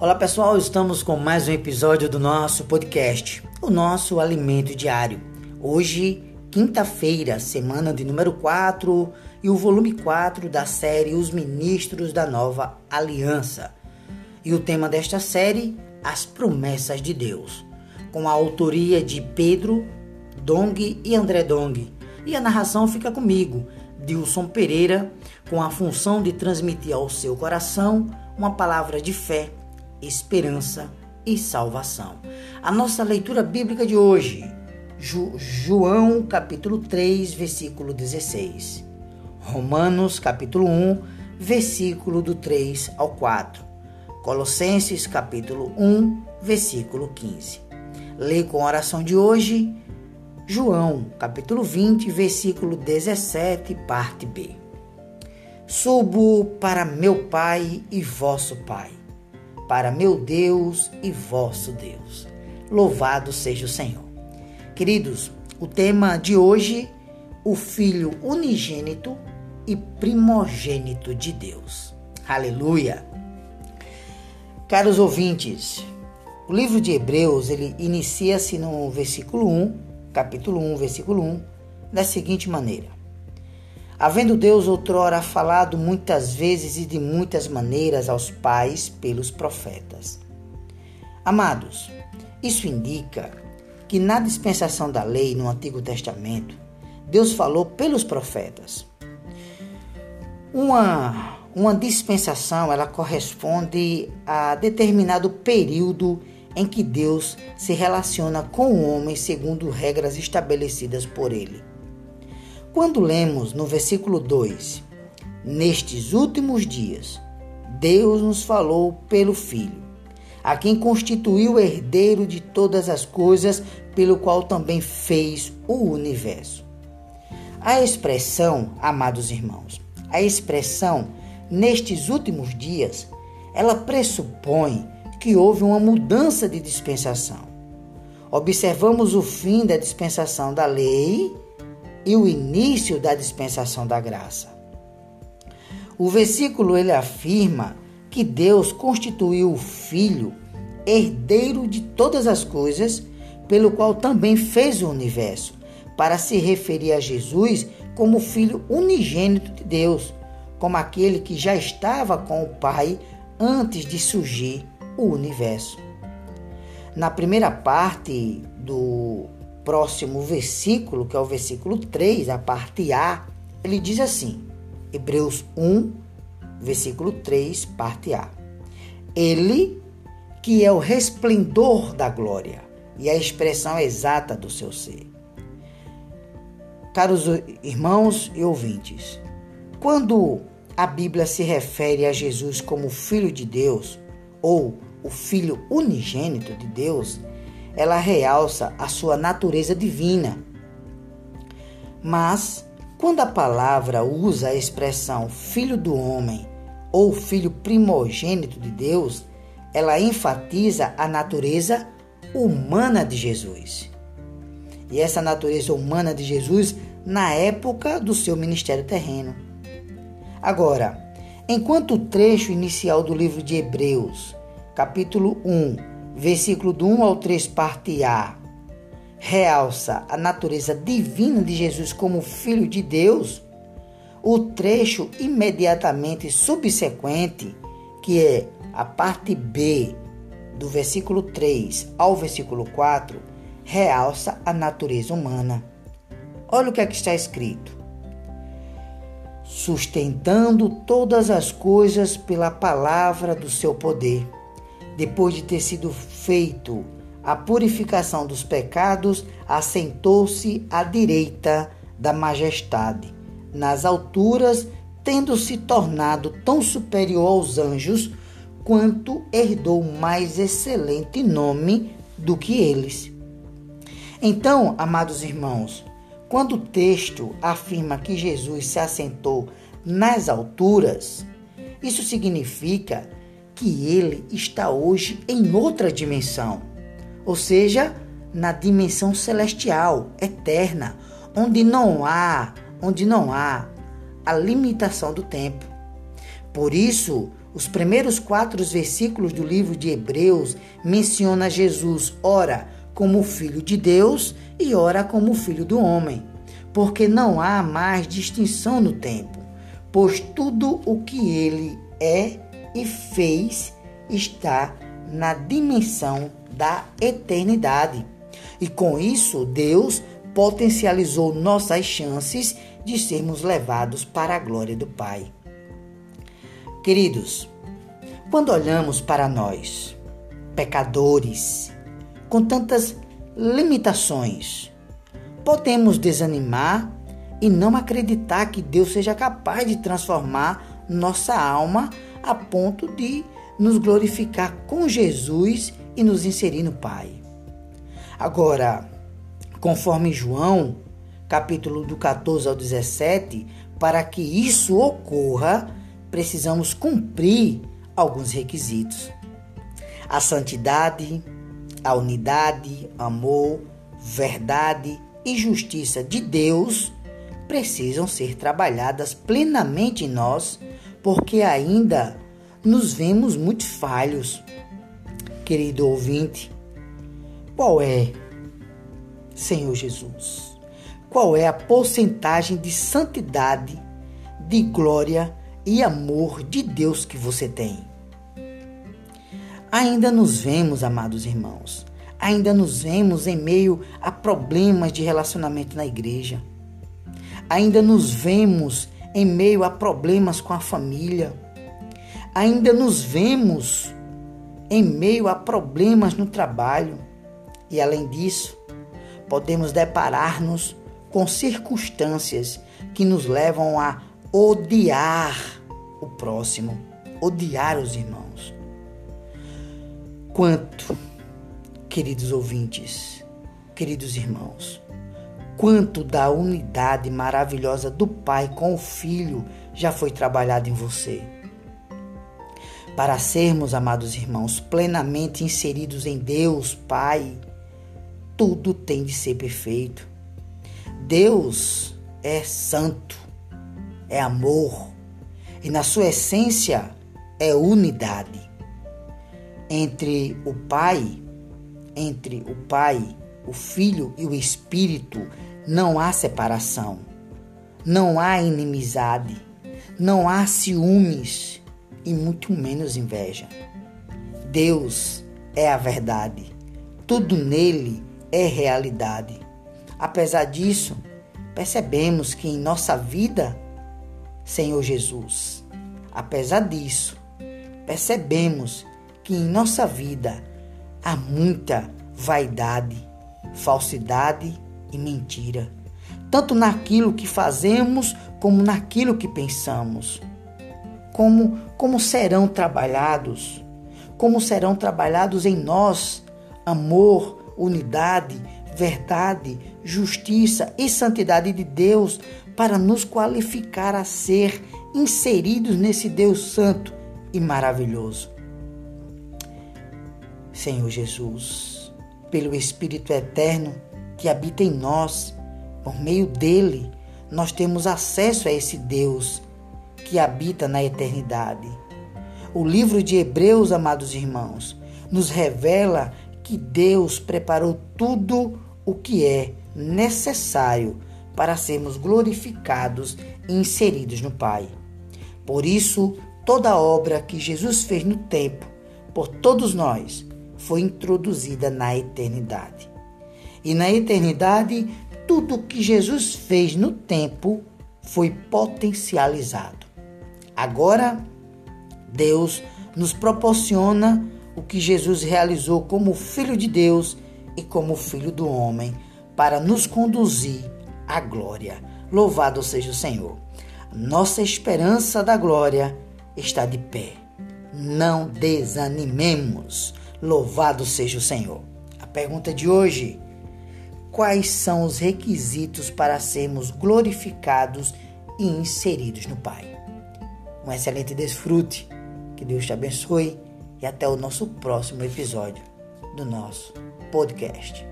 Olá pessoal, estamos com mais um episódio do nosso podcast, o nosso alimento diário. Hoje, quinta-feira, semana de número 4 e o volume 4 da série Os Ministros da Nova Aliança. E o tema desta série, As Promessas de Deus, com a autoria de Pedro Dong e André Dong. E a narração fica comigo, Dilson Pereira, com a função de transmitir ao seu coração uma palavra de fé esperança e salvação. A nossa leitura bíblica de hoje, João capítulo 3, versículo 16. Romanos capítulo 1, versículo do 3 ao 4. Colossenses capítulo 1, versículo 15. Leio com a oração de hoje, João capítulo 20, versículo 17, parte B. Subo para meu Pai e vosso Pai para meu Deus e vosso Deus. Louvado seja o Senhor. Queridos, o tema de hoje, o Filho unigênito e primogênito de Deus. Aleluia! Caros ouvintes, o livro de Hebreus, ele inicia-se no versículo 1, capítulo 1, versículo 1, da seguinte maneira: Havendo Deus outrora falado muitas vezes e de muitas maneiras aos pais pelos profetas. Amados, isso indica que na dispensação da lei no Antigo Testamento, Deus falou pelos profetas. Uma, uma dispensação, ela corresponde a determinado período em que Deus se relaciona com o homem segundo regras estabelecidas por ele. Quando lemos no versículo 2, nestes últimos dias, Deus nos falou pelo Filho, a quem constituiu herdeiro de todas as coisas, pelo qual também fez o universo. A expressão, amados irmãos, a expressão nestes últimos dias, ela pressupõe que houve uma mudança de dispensação. Observamos o fim da dispensação da lei e o início da dispensação da graça. O versículo ele afirma que Deus constituiu o Filho herdeiro de todas as coisas, pelo qual também fez o universo, para se referir a Jesus como filho unigênito de Deus, como aquele que já estava com o Pai antes de surgir o universo. Na primeira parte do próximo versículo, que é o versículo 3, a parte A, ele diz assim: Hebreus 1, versículo 3, parte A. Ele, que é o resplendor da glória e a expressão exata do seu ser. Caros irmãos e ouvintes, quando a Bíblia se refere a Jesus como Filho de Deus ou o Filho unigênito de Deus, ela realça a sua natureza divina. Mas, quando a palavra usa a expressão filho do homem ou filho primogênito de Deus, ela enfatiza a natureza humana de Jesus. E essa natureza humana de Jesus na época do seu ministério terreno. Agora, enquanto o trecho inicial do livro de Hebreus, capítulo 1, versículo do 1 ao 3, parte A, realça a natureza divina de Jesus como Filho de Deus, o trecho imediatamente subsequente, que é a parte B, do versículo 3 ao versículo 4, realça a natureza humana. Olha o que é está escrito. Sustentando todas as coisas pela palavra do seu poder depois de ter sido feito a purificação dos pecados, assentou-se à direita da majestade, nas alturas, tendo se tornado tão superior aos anjos, quanto herdou mais excelente nome do que eles. Então, amados irmãos, quando o texto afirma que Jesus se assentou nas alturas, isso significa que ele está hoje em outra dimensão, ou seja, na dimensão celestial, eterna, onde não há, onde não há a limitação do tempo. Por isso, Os primeiros quatro versículos do livro de Hebreus menciona Jesus, ora, como filho de Deus e ora como filho do homem, porque não há mais distinção no tempo, pois tudo o que ele é e fez está na dimensão da eternidade. E com isso, Deus potencializou nossas chances de sermos levados para a glória do Pai. Queridos, quando olhamos para nós, pecadores, com tantas limitações, podemos desanimar e não acreditar que Deus seja capaz de transformar nossa alma a ponto de nos glorificar com Jesus e nos inserir no Pai. Agora, conforme João, capítulo do 14 ao 17, para que isso ocorra, precisamos cumprir alguns requisitos. A santidade, a unidade, amor, verdade e justiça de Deus precisam ser trabalhadas plenamente em nós, porque ainda nos vemos muito falhos. Querido ouvinte, qual é, Senhor Jesus? Qual é a porcentagem de santidade, de glória e amor de Deus que você tem? Ainda nos vemos, amados irmãos, ainda nos vemos em meio a problemas de relacionamento na igreja. Ainda nos vemos em meio a problemas com a família ainda nos vemos em meio a problemas no trabalho e, além disso, podemos deparar-nos com circunstâncias que nos levam a odiar o próximo, odiar os irmãos. Quanto, queridos ouvintes, queridos irmãos, quanto da unidade maravilhosa do Pai com o Filho já foi trabalhado em você. Para sermos, amados irmãos, plenamente inseridos em Deus, Pai, tudo tem de ser perfeito. Deus é santo, é amor, e na sua essência é unidade. Entre o Pai, entre o Pai, o Filho e o Espírito, não há separação, não há inimizade, não há ciúmes e muito menos inveja. Deus é a verdade. Tudo nele é realidade. Apesar disso, percebemos que em nossa vida, Senhor Jesus, apesar disso, percebemos que em nossa vida há muita vaidade, falsidade e mentira, tanto naquilo que fazemos como naquilo que pensamos. Como, como serão trabalhados, como serão trabalhados em nós amor, unidade, verdade, justiça e santidade de Deus para nos qualificar a ser inseridos nesse Deus santo e maravilhoso. Senhor Jesus, pelo Espírito eterno que habita em nós, por meio dele, nós temos acesso a esse Deus que habita na eternidade. O livro de Hebreus, amados irmãos, nos revela que Deus preparou tudo o que é necessário para sermos glorificados e inseridos no Pai. Por isso, toda obra que Jesus fez no tempo, por todos nós, foi introduzida na eternidade. E na eternidade, tudo o que Jesus fez no tempo foi potencializado. Agora, Deus nos proporciona o que Jesus realizou como Filho de Deus e como Filho do homem para nos conduzir à glória. Louvado seja o Senhor. Nossa esperança da glória está de pé. Não desanimemos. Louvado seja o Senhor. A pergunta de hoje: quais são os requisitos para sermos glorificados e inseridos no Pai? um excelente desfrute. Que Deus te abençoe e até o nosso próximo episódio do nosso podcast.